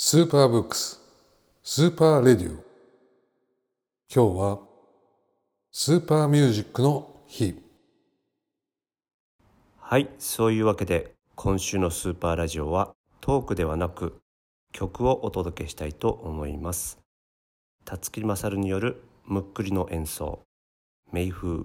スーパーブックススーパーレディオ。今日はスーパーミュージックの日。はいそういうわけで今週のスーパーラジオはトークではなく曲をお届けしたいと思います。田附勝によるむっくりの演奏「メイ風」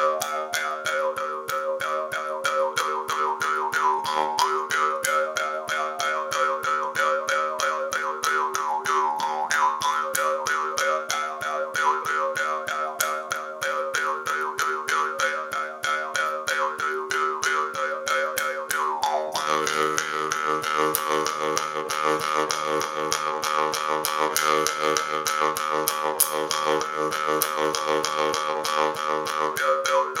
Yeah, yeah, yeah.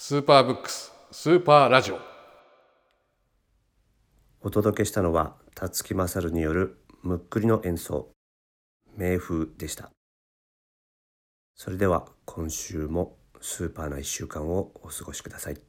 スーパーブックススーパーラジオ。お届けしたのは辰木勝によるむっくりの演奏「名風」でした。それでは今週もスーパーな1週間をお過ごしください。